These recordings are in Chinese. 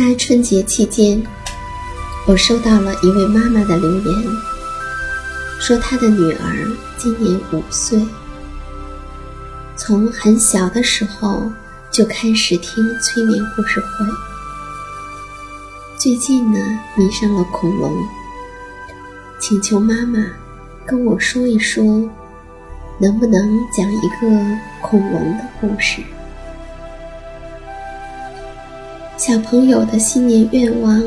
在春节期间，我收到了一位妈妈的留言，说她的女儿今年五岁，从很小的时候就开始听催眠故事会，最近呢迷上了恐龙，请求妈妈跟我说一说，能不能讲一个恐龙的故事。小朋友的新年愿望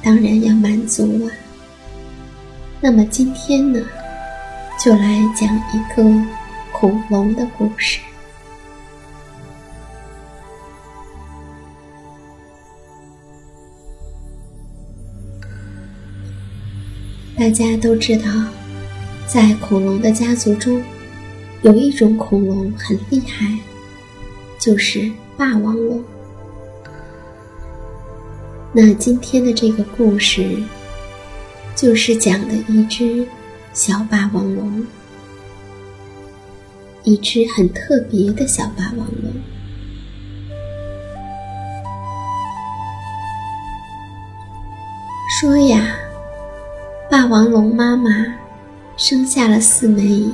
当然要满足了。那么今天呢，就来讲一个恐龙的故事。大家都知道，在恐龙的家族中，有一种恐龙很厉害，就是霸王龙。那今天的这个故事，就是讲的一只小霸王龙，一只很特别的小霸王龙。说呀，霸王龙妈妈生下了四枚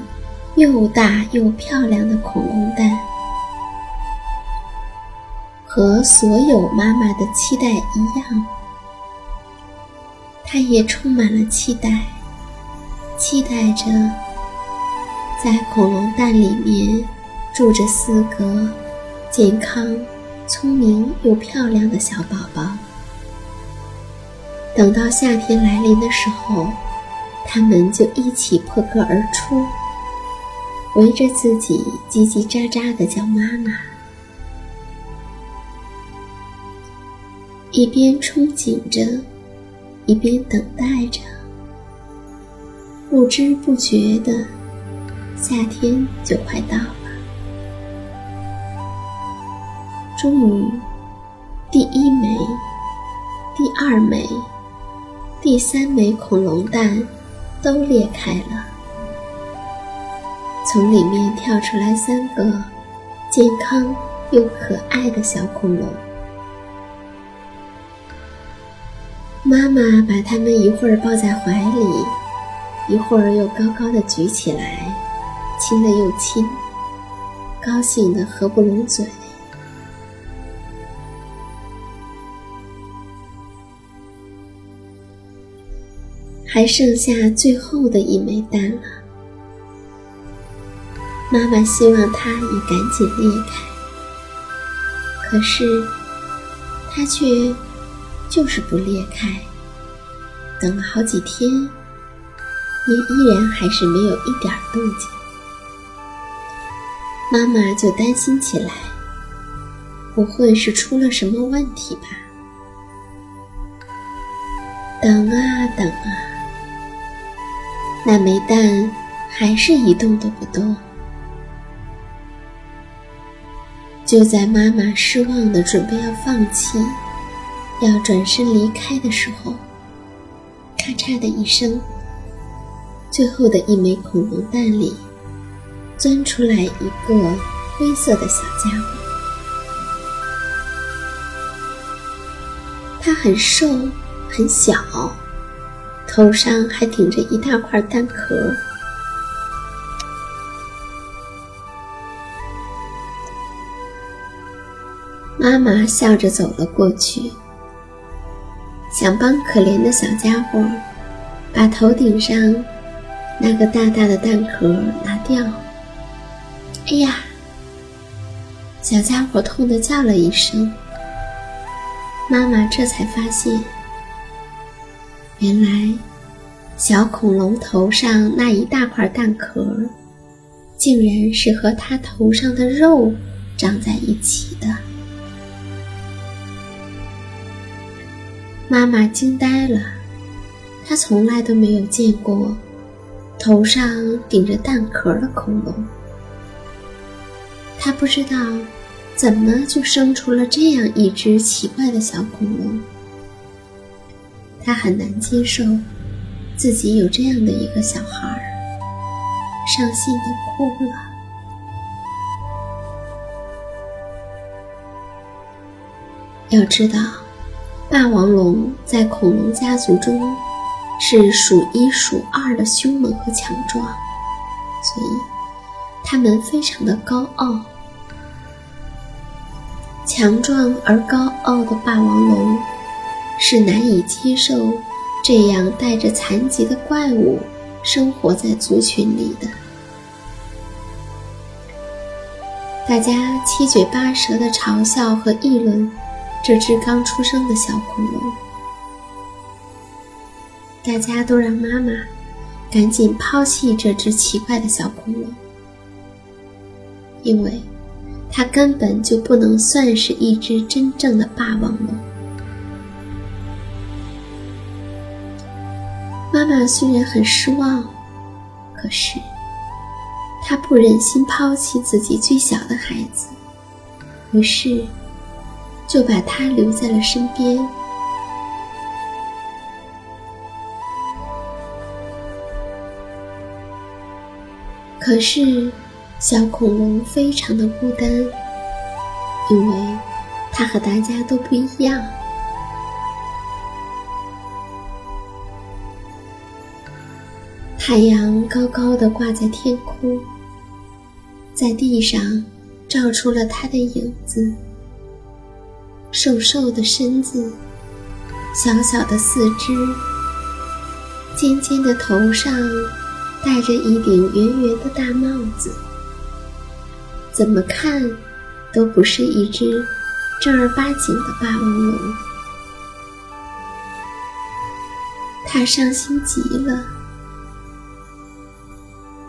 又大又漂亮的恐龙蛋。和所有妈妈的期待一样，他也充满了期待，期待着在恐龙蛋里面住着四个健康、聪明又漂亮的小宝宝。等到夏天来临的时候，他们就一起破壳而出，围着自己叽叽喳喳的叫妈妈。一边憧憬着，一边等待着，不知不觉的，夏天就快到了。终于，第一枚、第二枚、第三枚恐龙蛋都裂开了，从里面跳出来三个健康又可爱的小恐龙。妈妈把它们一会儿抱在怀里，一会儿又高高的举起来，亲了又亲，高兴的合不拢嘴。还剩下最后的一枚蛋了，妈妈希望它也赶紧裂开，可是它却就是不裂开。等了好几天，也依然还是没有一点动静，妈妈就担心起来，不会是出了什么问题吧？等啊等啊。那枚蛋还是一动都不动。就在妈妈失望的准备要放弃、要转身离开的时候，咔嚓的一声，最后的一枚恐龙蛋里钻出来一个灰色的小家伙。它很瘦，很小。头上还顶着一大块蛋壳。妈妈笑着走了过去，想帮可怜的小家伙把头顶上那个大大的蛋壳拿掉。哎呀！小家伙痛得叫了一声。妈妈这才发现。原来，小恐龙头上那一大块蛋壳，竟然是和它头上的肉长在一起的。妈妈惊呆了，她从来都没有见过头上顶着蛋壳的恐龙。她不知道，怎么就生出了这样一只奇怪的小恐龙。他很难接受自己有这样的一个小孩，伤心的哭了。要知道，霸王龙在恐龙家族中是数一数二的凶猛和强壮，所以它们非常的高傲。强壮而高傲的霸王龙。是难以接受这样带着残疾的怪物生活在族群里的。大家七嘴八舌的嘲笑和议论这只刚出生的小恐龙。大家都让妈妈赶紧抛弃这只奇怪的小恐龙，因为它根本就不能算是一只真正的霸王龙。妈妈虽然很失望，可是她不忍心抛弃自己最小的孩子，于是就把他留在了身边。可是小恐龙非常的孤单，因为它和大家都不一样。太阳高高的挂在天空，在地上照出了它的影子。瘦瘦的身子，小小的四肢，尖尖的头上戴着一顶圆圆的大帽子，怎么看都不是一只正儿八经的霸王龙。他伤心极了。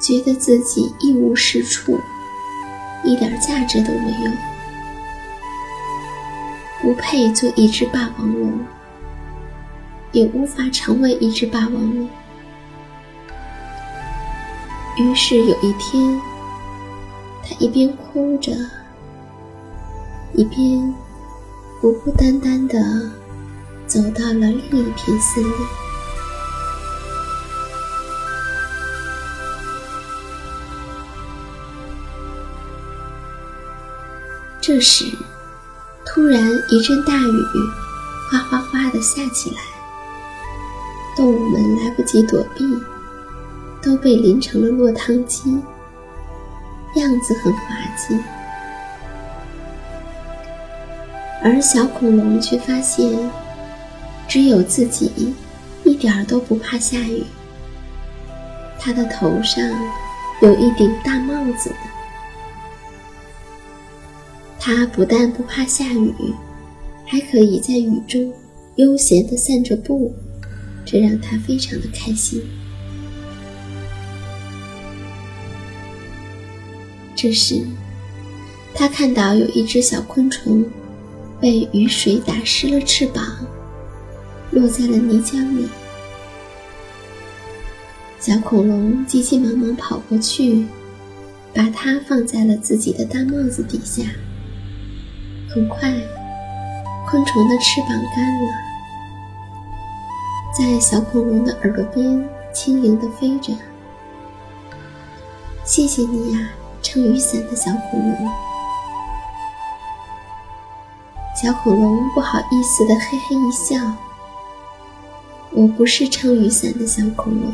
觉得自己一无是处，一点价值都没有，不配做一只霸王龙，也无法成为一只霸王龙。于是有一天，他一边哭着，一边孤孤单单的走到了另一片森林。这时，突然一阵大雨，哗哗哗的下起来。动物们来不及躲避，都被淋成了落汤鸡，样子很滑稽。而小恐龙却发现，只有自己一点儿都不怕下雨。它的头上有一顶大帽子。它不但不怕下雨，还可以在雨中悠闲地散着步。这让他非常的开心。这时，他看到有一只小昆虫被雨水打湿了翅膀，落在了泥浆里。小恐龙急急忙忙跑过去，把它放在了自己的大帽子底下。很快，昆虫的翅膀干了。在小恐龙的耳朵边轻盈地飞着。谢谢你呀，撑雨伞的小恐龙。小恐龙不好意思地嘿嘿一笑。我不是撑雨伞的小恐龙，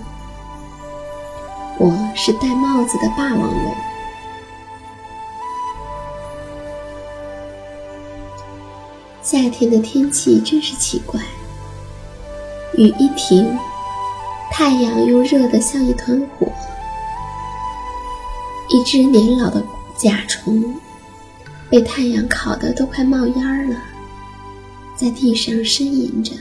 我是戴帽子的霸王龙。夏天的天气真是奇怪。雨一停，太阳又热得像一团火。一只年老的甲虫被太阳烤得都快冒烟了，在地上呻吟着。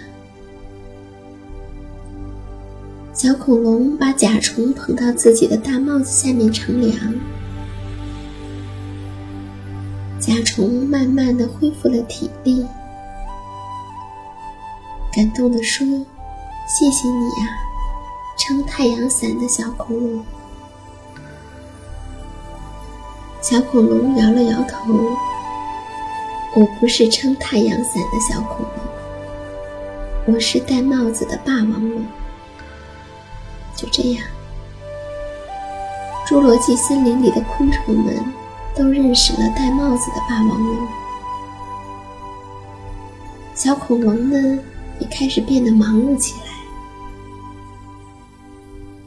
小恐龙把甲虫捧到自己的大帽子下面乘凉。甲虫慢慢的恢复了体力，感动地说。谢谢你呀，撑太阳伞的小恐龙。小恐龙摇了摇头：“我不是撑太阳伞的小恐龙，我是戴帽子的霸王龙。”就这样，侏罗纪森林里的昆虫们都认识了戴帽子的霸王龙。小恐龙呢，也开始变得忙碌起来。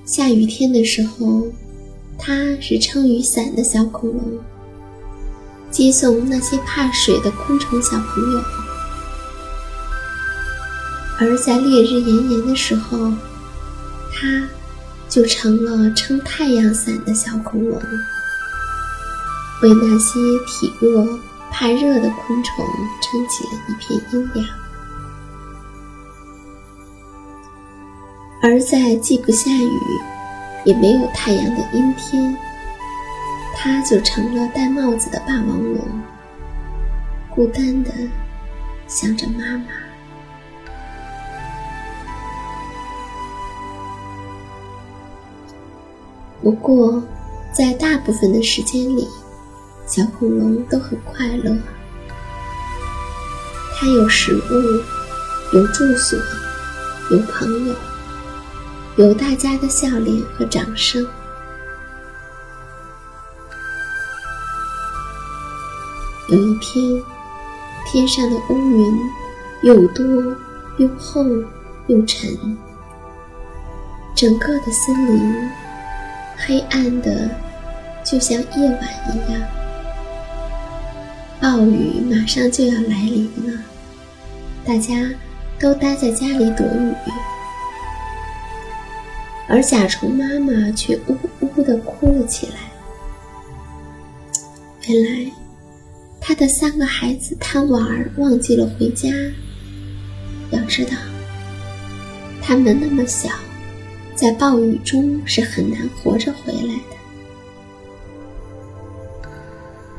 下雨天的时候，它是撑雨伞的小恐龙，接送那些怕水的昆虫小朋友；而在烈日炎炎的时候，它就成了撑太阳伞的小恐龙，为那些体弱怕热的昆虫撑起了一片阴凉。而在既不下雨，也没有太阳的阴天，它就成了戴帽子的霸王龙，孤单的想着妈妈。不过，在大部分的时间里，小恐龙都很快乐。它有食物，有住所，有朋友。有大家的笑脸和掌声。有一天，天上的乌云又多又厚又沉，整个的森林黑暗的就像夜晚一样。暴雨马上就要来临了，大家都待在家里躲雨。而甲虫妈妈却呜呜地哭了起来。原来，她的三个孩子贪玩，忘记了回家。要知道，他们那么小，在暴雨中是很难活着回来的。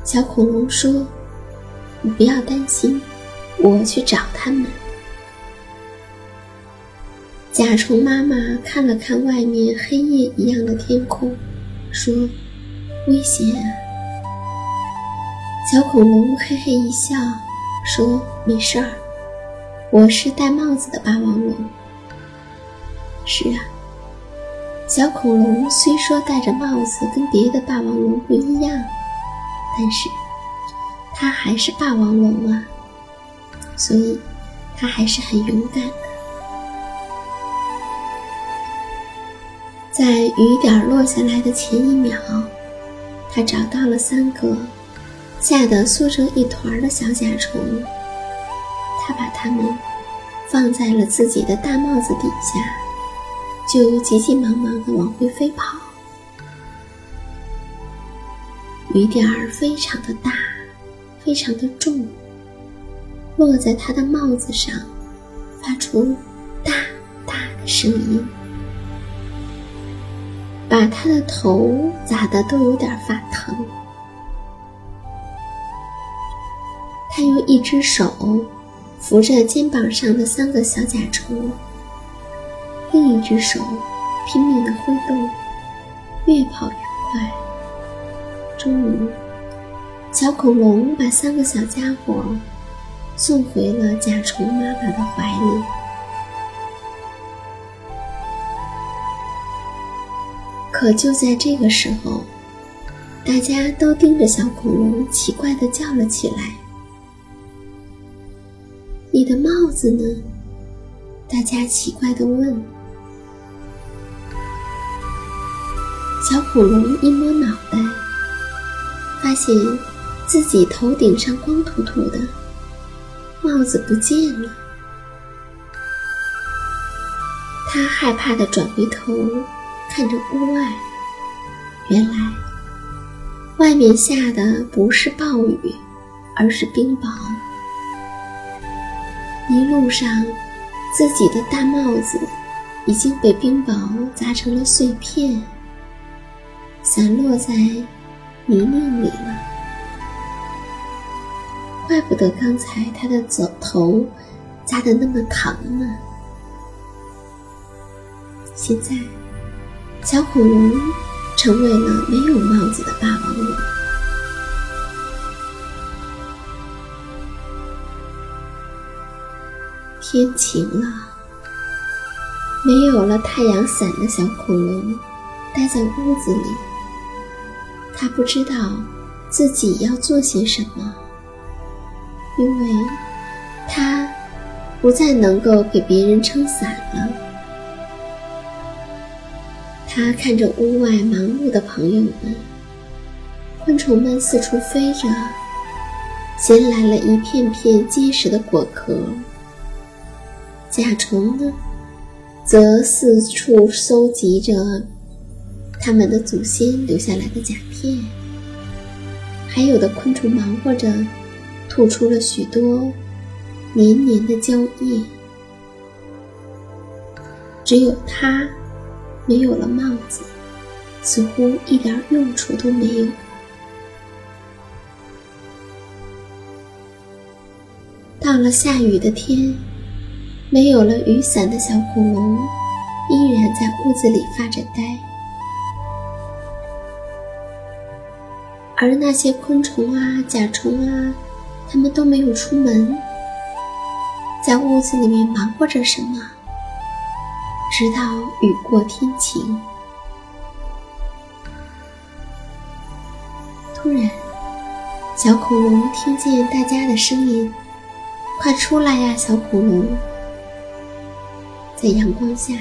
小恐龙说：“你不要担心，我去找他们。”甲虫妈妈看了看外面黑夜一样的天空，说：“危险啊！”小恐龙嘿嘿一笑，说：“没事儿，我是戴帽子的霸王龙。”是啊，小恐龙虽说戴着帽子跟别的霸王龙不一样，但是他还是霸王龙啊，所以他还是很勇敢的。在雨点落下来的前一秒，他找到了三个吓得缩成一团的小甲虫，他把它们放在了自己的大帽子底下，就急急忙忙地往回飞跑。雨点儿非常的大，非常的重，落在他的帽子上，发出大大的声音。把他的头砸得都有点发疼。他用一只手扶着肩膀上的三个小甲虫，另一只手拼命地挥动，越跑越快。终于，小恐龙把三个小家伙送回了甲虫妈妈的怀里。可就在这个时候，大家都盯着小恐龙，奇怪的叫了起来：“你的帽子呢？”大家奇怪的问。小恐龙一摸脑袋，发现自己头顶上光秃秃的，帽子不见了。他害怕的转回头。看着屋外，原来外面下的不是暴雨，而是冰雹。一路上，自己的大帽子已经被冰雹砸成了碎片，散落在泥泞里了。怪不得刚才他的走头扎的那么疼呢。现在。小恐龙成为了没有帽子的霸王龙。天晴了，没有了太阳伞的小恐龙待在屋子里。他不知道自己要做些什么，因为他不再能够给别人撑伞了。他看着屋外忙碌的朋友们，昆虫们四处飞着，衔来了一片片结实的果壳。甲虫呢，则四处搜集着他们的祖先留下来的甲片。还有的昆虫忙活着，吐出了许多黏黏的胶液。只有他。没有了帽子，似乎一点用处都没有。到了下雨的天，没有了雨伞的小恐龙依然在屋子里发着呆，而那些昆虫啊、甲虫啊，他们都没有出门，在屋子里面忙活着什么？直到雨过天晴，突然，小恐龙听见大家的声音：“快出来呀，小恐龙！”在阳光下，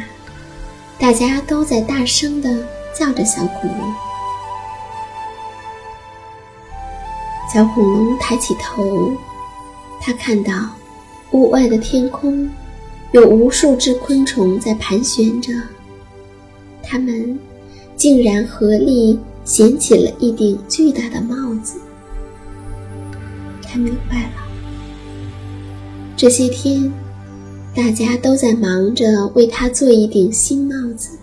大家都在大声的叫着小恐龙。小恐龙抬起头，他看到屋外的天空。有无数只昆虫在盘旋着，它们竟然合力衔起了一顶巨大的帽子。他明白了，这些天大家都在忙着为他做一顶新帽子，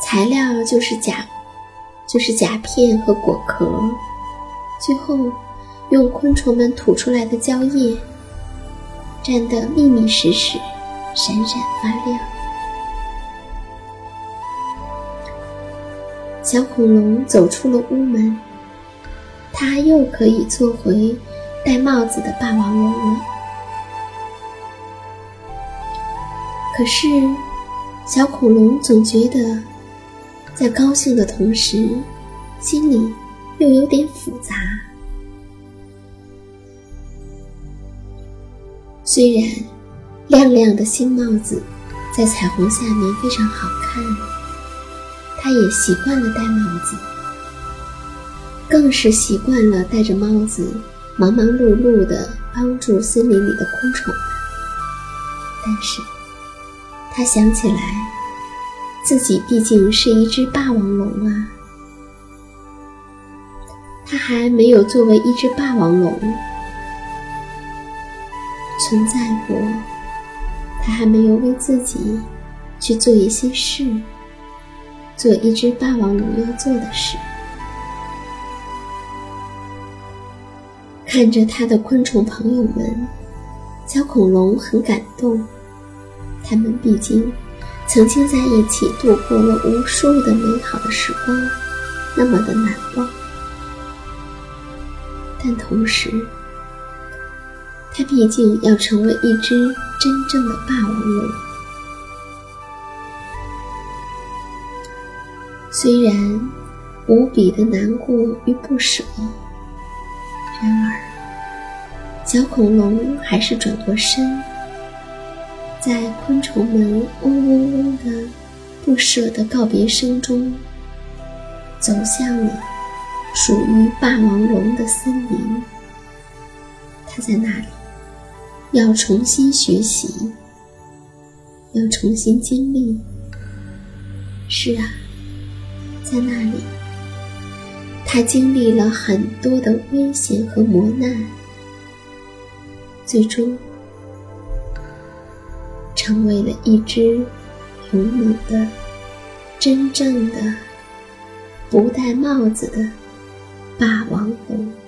材料就是甲，就是甲片和果壳，最后用昆虫们吐出来的胶液。粘得密密实实，闪闪发亮。小恐龙走出了屋门，它又可以做回戴帽子的霸王龙了。可是，小恐龙总觉得，在高兴的同时，心里又有点复杂。虽然亮亮的新帽子在彩虹下面非常好看，他也习惯了戴帽子，更是习惯了戴着帽子忙忙碌碌的帮助森林里的昆虫。但是，他想起来，自己毕竟是一只霸王龙啊，他还没有作为一只霸王龙存在过，他还没有为自己去做一些事，做一只霸王龙要做的事。看着他的昆虫朋友们，小恐龙很感动。他们毕竟曾经在一起度过了无数的美好的时光，那么的难忘。但同时，他毕竟要成为一只真正的霸王龙。虽然无比的难过与不舍，然而小恐龙还是转过身。在昆虫们嗡嗡嗡的不舍的告别声中，走向了属于霸王龙的森林。他在那里要重新学习，要重新经历。是啊，在那里，他经历了很多的危险和磨难，最终。成为了一只勇猛的、真正的不戴帽子的霸王龙。